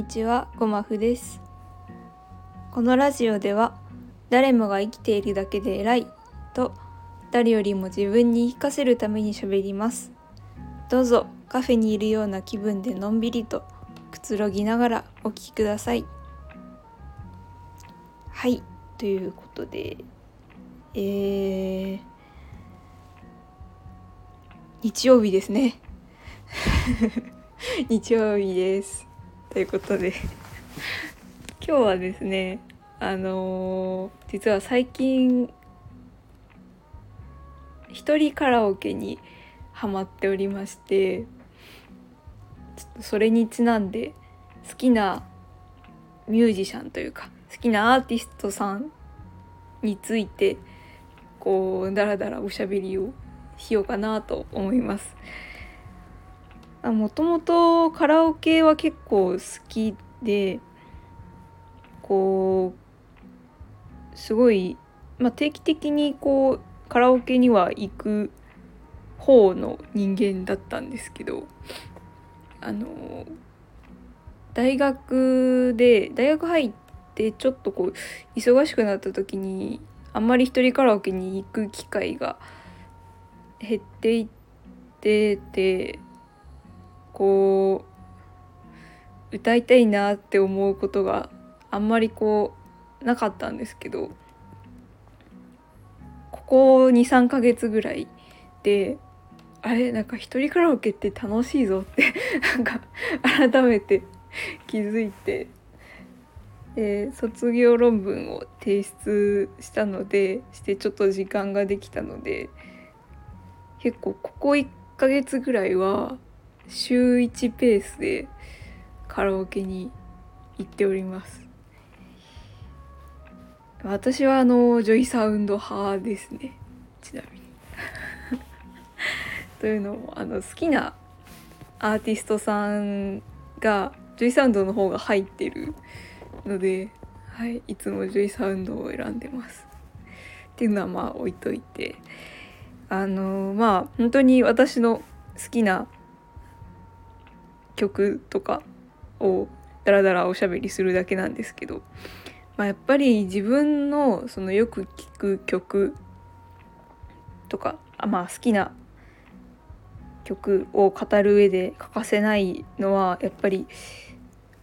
にちは、ごまふです。このラジオでは、誰もが生きているだけで偉いと、誰よりも自分に言い聞かせるために喋ります。どうぞカフェにいるような気分でのんびりとくつろぎながらお聞きください。はい、ということで、えー、日曜日ですね。日曜日です。ということで今日はですねあのー実は最近一人カラオケにハマっておりましてちょっとそれにちなんで好きなミュージシャンというか好きなアーティストさんについてこうダラダラおしゃべりをしようかなと思います。もともとカラオケは結構好きでこうすごい、まあ、定期的にこうカラオケには行く方の人間だったんですけどあの大学で大学入ってちょっとこう忙しくなった時にあんまり一人カラオケに行く機会が減っていっててこう歌いたいなって思うことがあんまりこうなかったんですけどここ23ヶ月ぐらいであれなんか一人カラオケって楽しいぞって なんか改めて気づいてで卒業論文を提出したのでしてちょっと時間ができたので結構ここ1ヶ月ぐらいは週1ペースでカラオケに行っております。私はあのジョイサウンド派ですね。ちなみに。というのもあの好きなアーティストさんが JOYSOUND の方が入ってるので、はい、いつも JOYSOUND を選んでます。っていうのはまあ置いといて。あのまあ本当に私の好きな曲とかをダラダラおしゃべりするだけなんですけど、まあ、やっぱり自分のそのよく聴く曲とかあまあ好きな曲を語る上で欠かせないのはやっぱり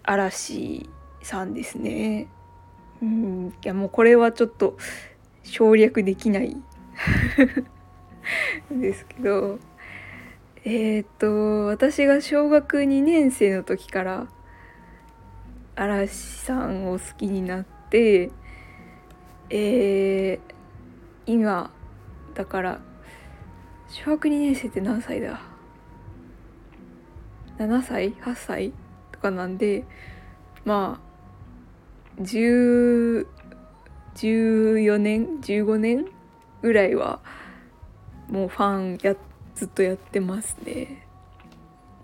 嵐さんですね。うん、いやもうこれはちょっと省略できない ですけどえー、っと私が小学2年生の時から嵐さんを好きになってえー、今だから小学2年生って何歳だ？7歳？8歳？とかなんでまあ14年？15年？ぐらいはもうファンやってずっとやってますね。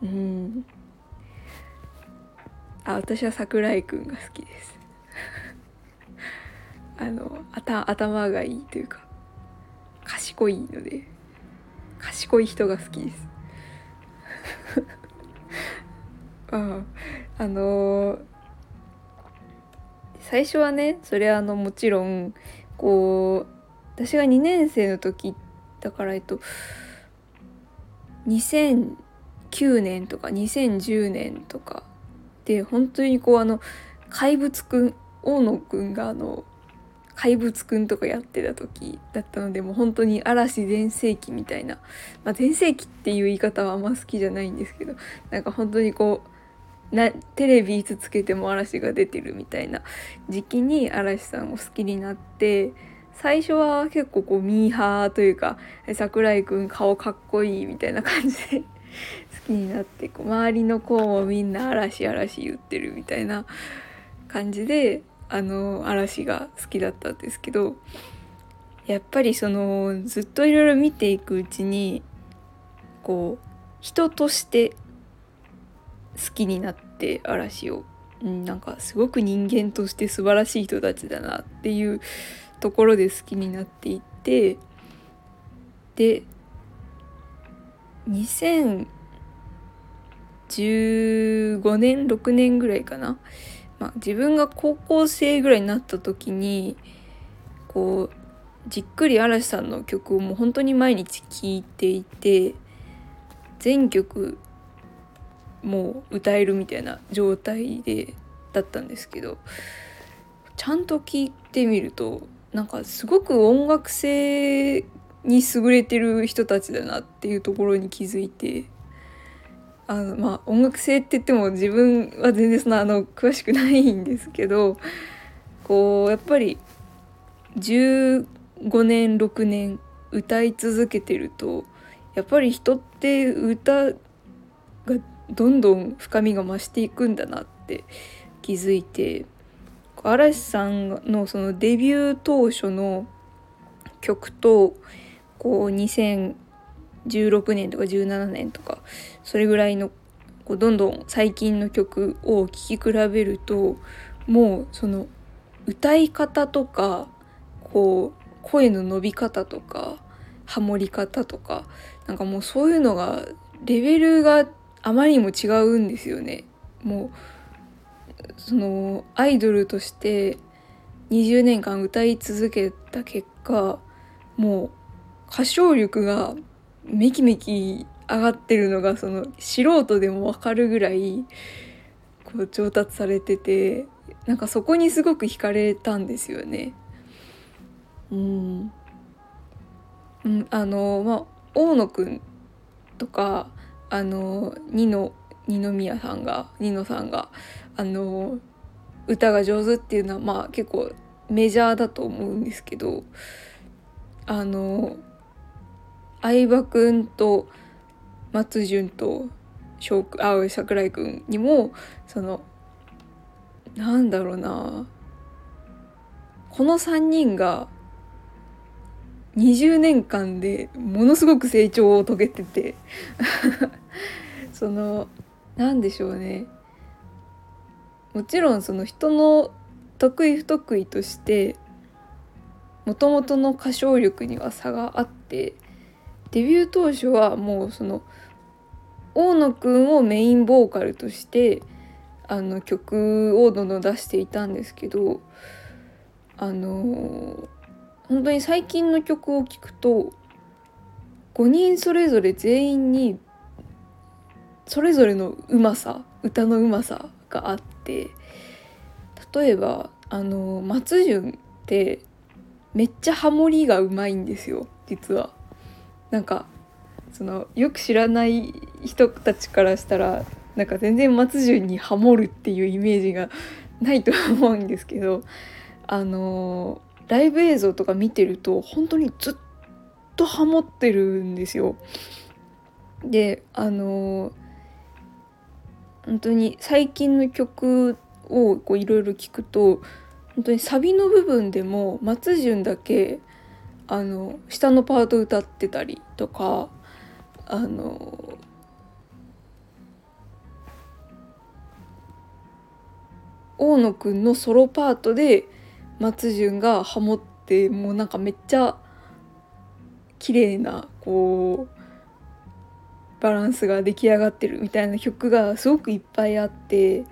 うん。あ私は桜井くんが好きです。あのあた頭がいいというか賢いので賢い人が好きです。ああのー最初はねそれはあのもちろんこう私が2年生の時だからえっと2009年とか2010年とかで本当にこうあの怪物くん大野くんがあの怪物くんとかやってた時だったのでもう本当に嵐全盛期みたいな、まあ、全盛期っていう言い方はあんま好きじゃないんですけどなんか本当にこうなテレビいつつけても嵐が出てるみたいな時期に嵐さんを好きになって最初は結構こうミーハーというか桜井くん顔かっこいいみたいな感じで 好きになってこう周りの子もみんな嵐嵐言ってるみたいな感じであの嵐が好きだったんですけどやっぱりそのずっといろいろ見ていくうちにこう人として好きになって嵐を、うん、なんかすごく人間として素晴らしい人たちだなっていうところで好きになっていってで2015年6年ぐらいかな、まあ、自分が高校生ぐらいになった時にこうじっくり嵐さんの曲をもう本当に毎日聴いていて全曲もう歌えるみたいな状態でだったんですけどちゃんと聴いてみるとなんかすごく音楽性に優れてる人たちだなっていうところに気づいてあのまあ音楽性って言っても自分は全然そんなあの詳しくないんですけどこうやっぱり15年6年歌い続けてるとやっぱり人って歌がどんどん深みが増していくんだなって気づいて嵐さんのそのデビュー当初の曲とこう2016年とか17年とかそれぐらいのこうどんどん最近の曲を聴き比べるともうその歌い方とかこう声の伸び方とかハモり方とかなんかもうそういうのがレベルがあまりにも違うんですよね。もうそのアイドルとして20年間歌い続けた結果もう歌唱力がめきめき上がってるのがその素人でも分かるぐらいこう上達されててなんかそこにすごく惹かれたんですよね。うん、うん、あのまあ大野くんとかあの二の二宮さんが二野さんがあの歌が上手っていうのはまあ結構メジャーだと思うんですけどあの相葉くんと松潤とあ桜井くんにもそのなんだろうなこの3人が20年間でものすごく成長を遂げてて その何でしょうね。もちろんその人の得意不得意としてもともとの歌唱力には差があってデビュー当初はもうその大野くんをメインボーカルとしてあの曲をどんどん出していたんですけどあの本当に最近の曲を聴くと5人それぞれ全員にそれぞれのうまさ歌のうまさがあって例えばあの松潤ってめっちゃハモリがうまいんですよ実は。なんかそのよく知らない人たちからしたらなんか全然松潤にハモるっていうイメージがないと思うんですけどあのライブ映像とか見てると本当にずっとハモってるんですよ。であの本当に最近の曲をいろいろ聞くと本当にサビの部分でも松潤だけあの下のパート歌ってたりとかあの大野くんのソロパートで松潤がハモってもうなんかめっちゃ綺麗なこうバランスが出来上がってるみたいな曲がすごくいっぱいあって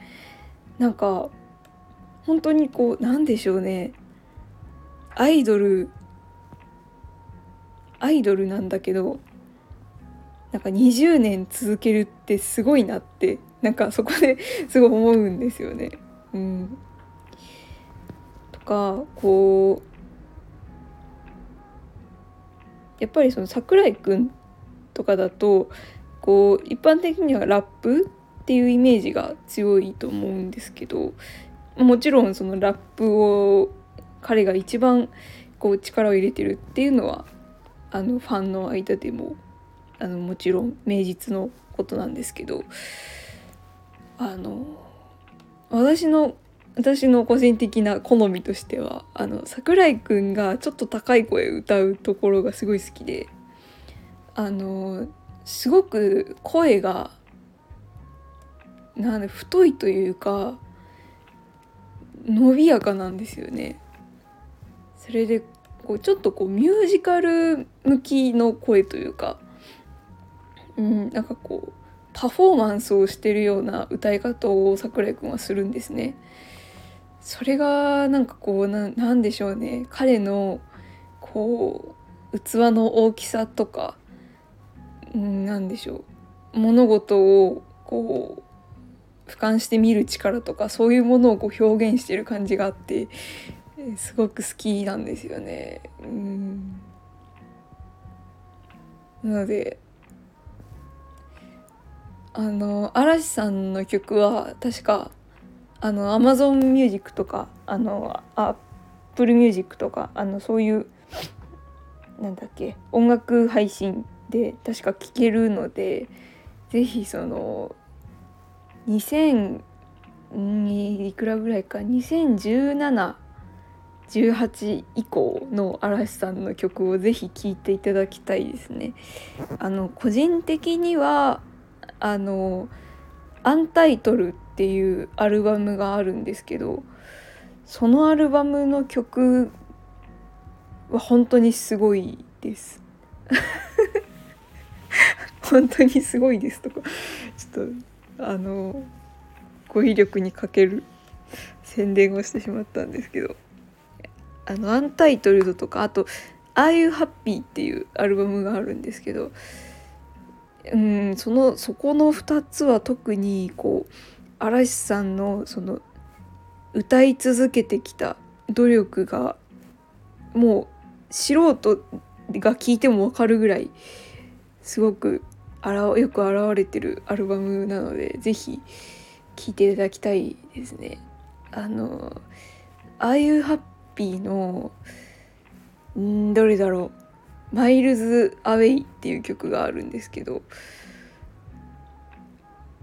なんか本当にこうなんでしょうねアイドルアイドルなんだけどなんか20年続けるってすごいなってなんかそこで すごい思うんですよね。うん、とかこうやっぱりその桜井くんとかだとこう一般的にはラップっていうイメージが強いと思うんですけどもちろんそのラップを彼が一番こう力を入れてるっていうのはあのファンの間でもあのもちろん名実のことなんですけどあの私の私の個人的な好みとしてはあの桜井くんがちょっと高い声歌うところがすごい好きであのすごく声がなんで太いというか伸びやかなんですよね。それでこうちょっとこうミュージカル向きの声というか、うん、なんかこうパフォーマンスをしてるような歌い方を桜井くんはするんですね。それがなんかこうななんでしょうね彼のこう器の大きさとか、うん、なんでしょう物事をこう俯瞰して見る力とかそういうものをこう表現してる感じがあってすごく好きなんですよね。うんなのであの嵐さんの曲は確かあの Amazon Music とかあの Apple Music とかあのそういうなんだっけ音楽配信で確か聴けるのでぜひその2000いくらぐらいか2017 18以降の嵐さんの曲をぜひ聴いていただきたいですね。あの個人的にはあの「アンタイトル」っていうアルバムがあるんですけどそのアルバムの曲は本当にすごいです。本当にすごいですとかちょっとあの語彙力に欠ける宣伝をしてしまったんですけどあのアンタイトルドとかあと「ああいうハッピー」っていうアルバムがあるんですけどうんそのそこの2つは特にこう嵐さんのその歌い続けてきた努力がもう素人が聴いても分かるぐらいすごくあらよく表れてるアルバムなので是非聴いていただきたいですね。あのああいうハッピーのんどれだろう「マイルズ・アウェイ」っていう曲があるんですけど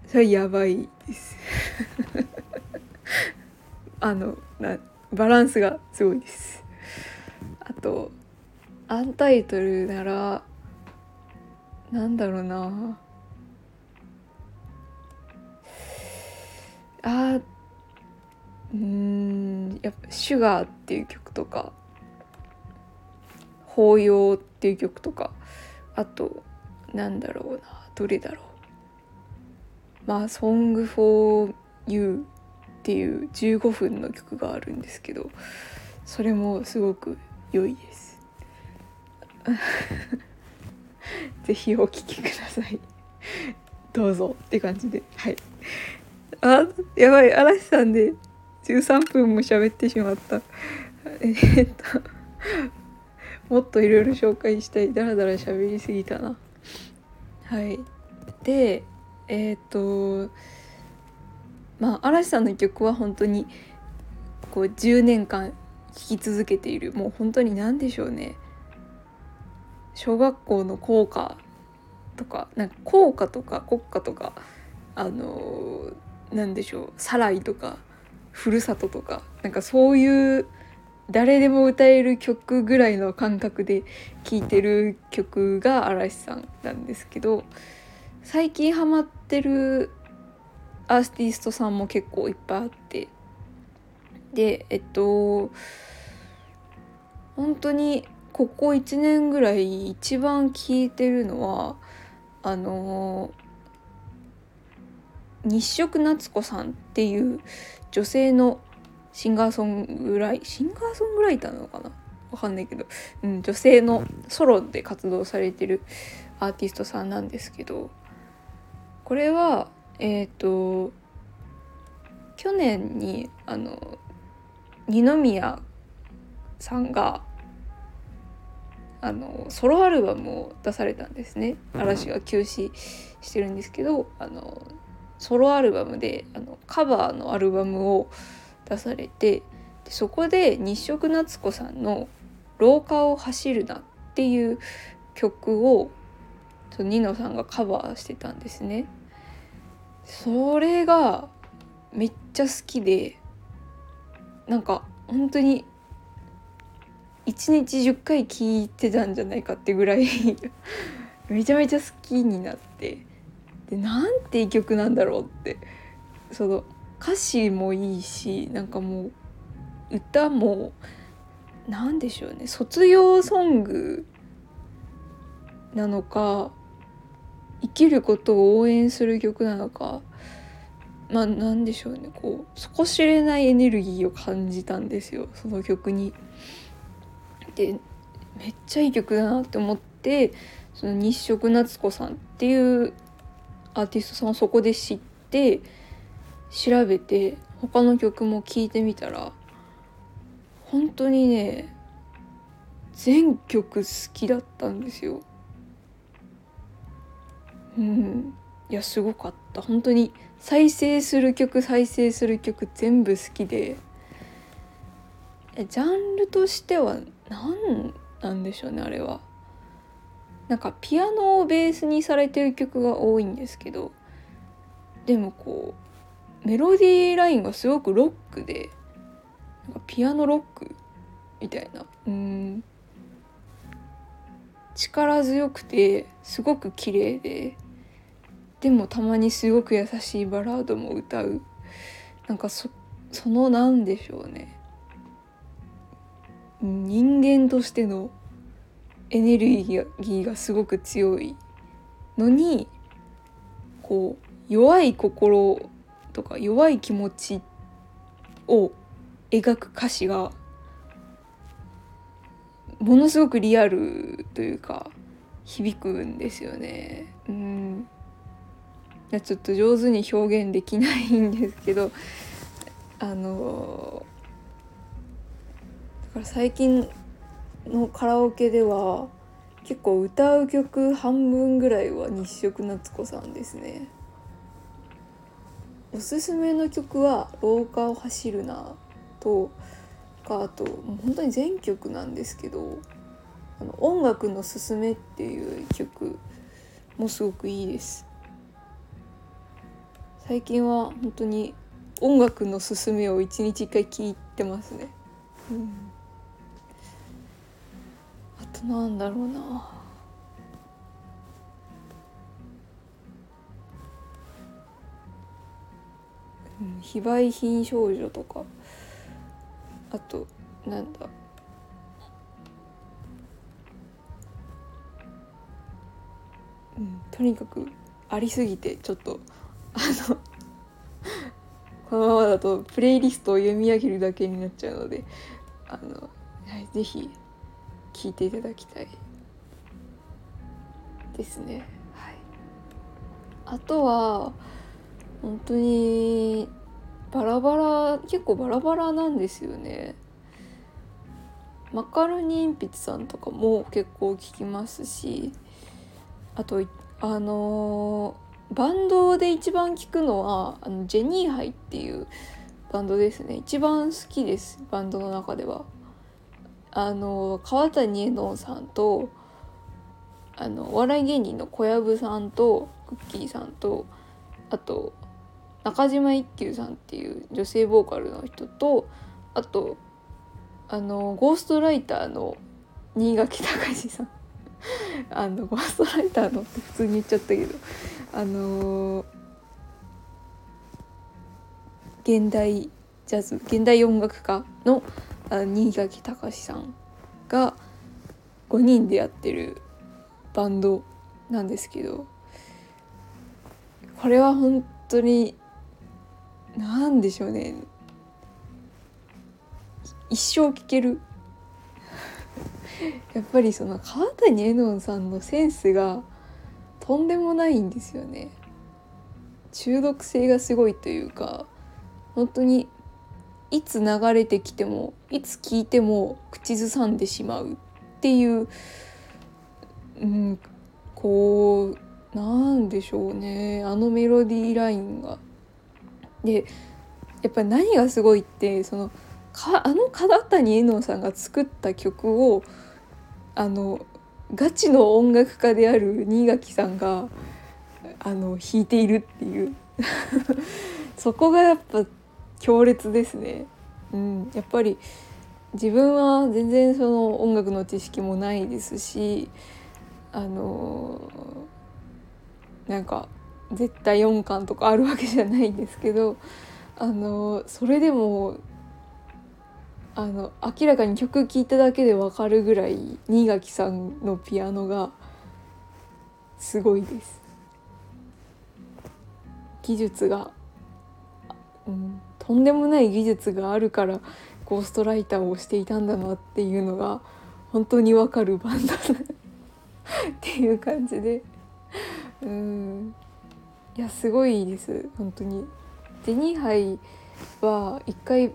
それやばいです。あのなバランスがすごいです。あとアンタイトルならなんだろうな。あうんやっぱ「シュガー」っていう曲とか「法要」っていう曲とかあとなんだろうなどれだろう。まあ「Song for You」っていう15分の曲があるんですけどそれもすごく良いです。ぜひお聴きください。どうぞって感じで。はい。あやばい。嵐さんで13分も喋ってしまった。えー、っともっといろいろ紹介したい。だらだら喋りすぎたな。はい。でえー、っとまあ嵐さんの曲は本当にこう10年間聴き続けている。もう本当に何でしょうね。小学校の校歌とかなんか校歌とか国歌とかあの何でしょう「サライ」とかふるさととかなんかそういう誰でも歌える曲ぐらいの感覚で聴いてる曲が嵐さんなんですけど最近ハマってるアーティストさんも結構いっぱいあってでえっと本当にここ1年ぐらい一番聴いてるのはあの日食夏子さんっていう女性のシンガーソングライシンガーソングライターなのかな？わかんないけど、うん、女性のソロで活動されてるアーティストさんなんですけど。これはえっ、ー、と去年にあの二宮さんがあのソロアルバムを出されたんですね嵐が休止してるんですけどあのソロアルバムであのカバーのアルバムを出されてでそこで日食夏子さんの「廊下を走るな」っていう曲をニノさんがカバーしてたんですね。それがめっちゃ好きでなんか本当に1日10回聴いてたんじゃないかってぐらい めちゃめちゃ好きになって。でなんていい曲なんだろうって。その歌詞もいいしなんかもう歌も何でしょうね。卒業ソングなのか生きることを応援する曲なのかまあ何でしょうね。こう底知れないエネルギーを感じたんですよ。その曲に。でめっちゃいい曲だなって思ってその日食夏子さんっていうアーティストさんをそこで知って調べて他の曲も聴いてみたら本当にね全曲好きだったんですよ。うん。いやすごかった。本当に再生する曲再生する曲全部好きで。ジャンルとしては何なんでしょうねあれは。なんかピアノをベースにされてる曲が多いんですけどでもこうメロディーラインがすごくロックでなんかピアノロックみたいな。うん。力強くてすごく綺麗ででもたまにすごく優しいバラードも歌う。なんかそその何でしょうね。人間としてのエネルギーがすごく強いのにこう弱い心とか弱い気持ちを描く歌詞がものすごくリアルというか響くんですよね。うんちょっと上手に表現できないんですけどあのから最近のカラオケでは結構歌う曲半分ぐらいは日食夏子さんですね。おすすめの曲は「廊下を走るな」とかあともう本当に全曲なんですけど「あの音楽のすすめ」っていう曲もすごくいいです。最近は本当に音楽のすすめを一日一回聴いてますね、うん、となんだろうな。非売品少女とか。あとなんだ。うん、とにかくありすぎてちょっとあのこのままだとプレイリストを読み上げるだけになっちゃうのであの、はい、ぜひ聞いていただきたいですね。はい、あとは本当にバラバラ結構バラバラなんですよね。マカロニ鉛筆さんとかも結構聞きますしあとあのー、バンドで一番聞くのはあのジェニーハイっていうバンドですね一番好きですバンドの中では。あの川谷絵音さんとあのお笑い芸人の小籔さんとクッキーさんとあと中島一休さんっていう女性ボーカルの人とあとあのゴーストライターの新垣隆さん。あのゴーストライターのって普通に言っちゃったけど。あの現代ジャズ現代音楽家の新垣隆さんが5人でやってるバンドなんですけどこれは本当に何でしょうね。一生聴ける。やっぱりその川谷絵音さんのセンスがとんでもないんですよね。中毒性がすごいというか本当にいつ流れてきてもいつ聞いても口ずさんでしまうっていう、うん、こうなんでしょうねあのメロディーラインが。でやっぱり何がすごいってそのかあの片谷絵音さんが作った曲をあのガチの音楽家である新垣さんがあの弾いているっていう そこがやっぱ強烈ですね。うん、やっぱり自分は全然その音楽の知識もないですしあのなんか絶対音感とかあるわけじゃないんですけどあのそれでもあの明らかに曲聴いただけで分かるぐらい新垣さんのピアノがすごいです。技術が、うん、とんでもない技術があるからゴーストライターをしていたんだなっていうのが本当にわかるバンドっていう感じでうんいやすごいです本当に。ジェニーハイは一回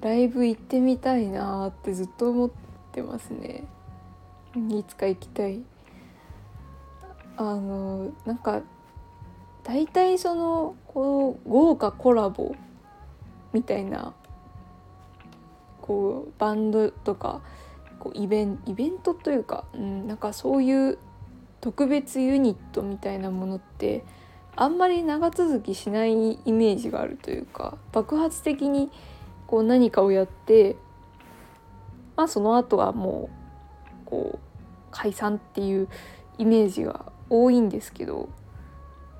ライブ行ってみたいなってずっと思ってますね。いつか行きたい。あのなんか大体そのこう豪華コラボみたいなこうバンドとかこうイベンイベントというか、うん、なんかそういう特別ユニットみたいなものってあんまり長続きしないイメージがあるというか爆発的にこう何かをやってまあその後はもうこう解散っていうイメージが多いんですけど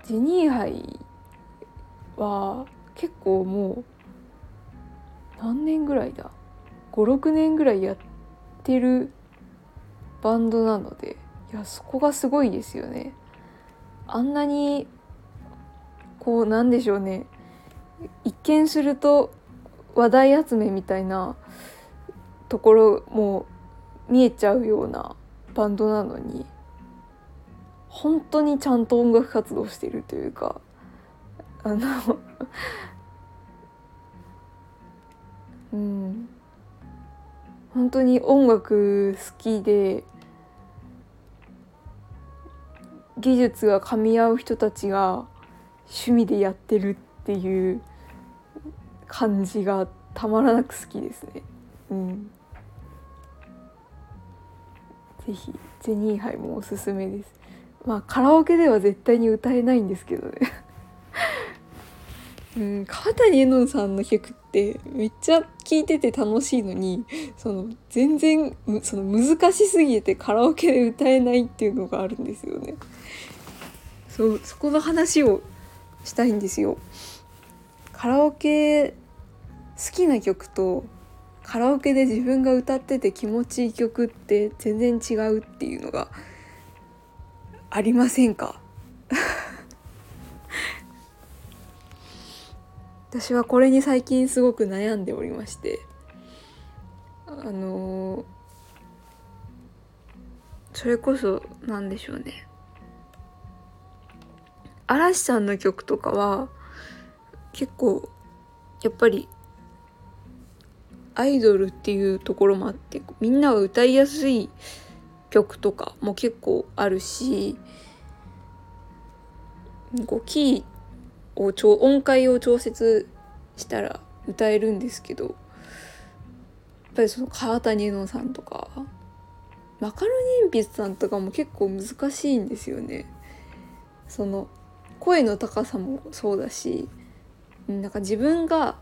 ジェニーハイは結構もう何年ぐらいだ？56年ぐらいやってるバンドなのでいやそこがすごいですよね。あんなにこうなんでしょうね一見すると話題集めみたいなところも見えちゃうようなバンドなのに本当にちゃんと音楽活動してるというかあのうん本当に音楽好きで技術が噛み合う人たちが趣味でやってるっていう感じがたまらなく好きですね。うん。ぜひジェニーハイもおすすめです。まあカラオケでは絶対に歌えないんですけどねうん、川谷絵音さんの曲ってめっちゃ聴いてて楽しいのにその全然その難しすぎてカラオケで歌えないっていうのがあるんですよね。そうそこの話をしたいんですよ。カラオケ好きな曲とカラオケで自分が歌ってて気持ちいい曲って全然違うっていうのがありませんか？私はこれに最近すごく悩んでおりましてあの、それこそ何でしょうね。嵐さんの曲とかは結構やっぱりアイドルっていうところもあってみんなが歌いやすい曲とかも結構あるしこうキーを音階を調節したら歌えるんですけどやっぱりその川谷絵音さんとかマカロニ鉛筆さんとかも結構難しいんですよね。その声の高さもそうだしなんか自分が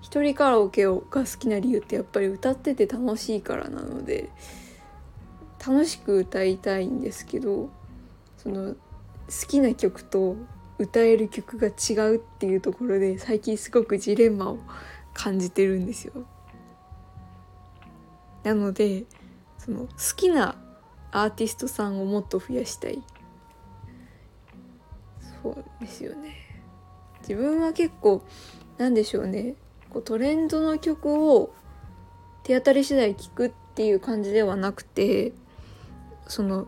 一人カラオケをが好きな理由ってやっぱり歌ってて楽しいからなので楽しく歌いたいんですけどその好きな曲と歌える曲が違うっていうところで最近すごくジレンマを感じてるんですよ。なのでその好きなアーティストさんをもっと増やしたい。そうですよね。自分は結構なんでしょうね。こうトレンドの曲を手当たり次第聴くっていう感じではなくてその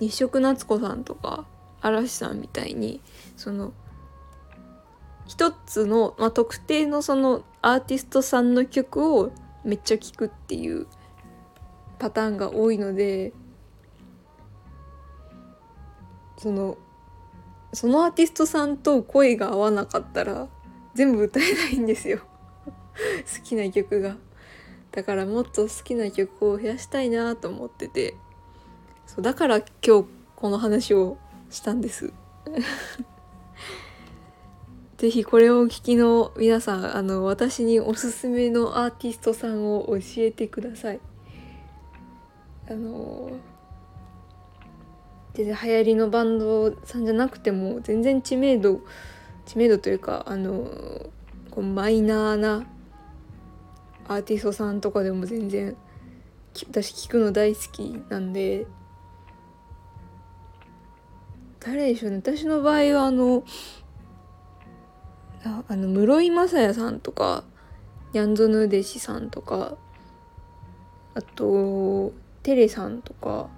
日食夏子さんとか嵐さんみたいにその一つの、まあ、特定のそのアーティストさんの曲をめっちゃ聴くっていうパターンが多いのでそのそのアーティストさんと声が合わなかったら全部歌えないんですよ。好きな曲が。だからもっと好きな曲を増やしたいなと思ってて。そうだから今日この話をしたんです。是非これをお聞きの皆さんあの私におすすめのアーティストさんを教えてください。あの全然流行りのバンドさんじゃなくても全然知名度知名度というかあのこうマイナーなアーティストさんとかでも全然私聞くの大好きなんで誰でしょうね。私の場合はあのあの室井雅也さんとかニャンゾヌ弟子さんとかあとテレさんとか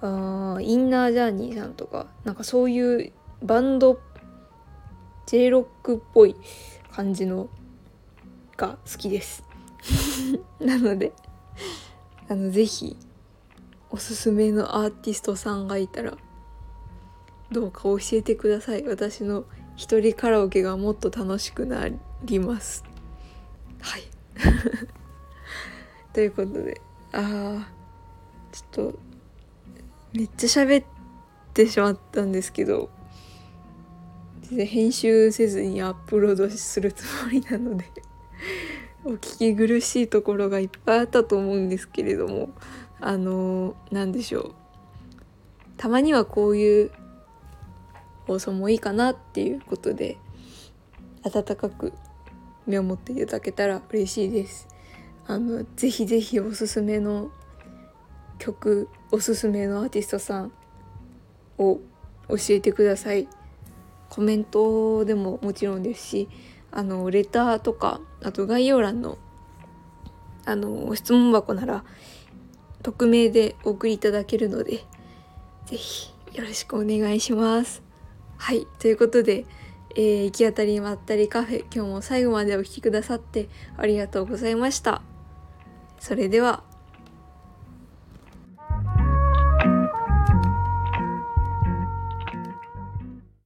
あインナージャーニーさんとかなんかそういうバンド J ロックっぽい感じのが好きです。なのであのぜひおすすめのアーティストさんがいたらどうか教えてください。私の一人カラオケがもっと楽しくなります。はい。ということでああちょっとめっちゃ喋ってしまったんですけど編集せずにアップロードするつもりなのでお聞き苦しいところがいっぱいあったと思うんですけれどもあの何でしょう。たまにはこういう放送もいいかなっていうことで温かく見守っていただけたら嬉しいです。あのぜひぜひおすすめの曲おすすめのアーティストさんを教えてください。コメントでももちろんですしあのレターとかあと概要欄のあの質問箱なら匿名でお送りいただけるので是非よろしくお願いします。はいということで、えー、行き当たりまったりカフェ今日も最後までお聴きくださってありがとうございました。それでは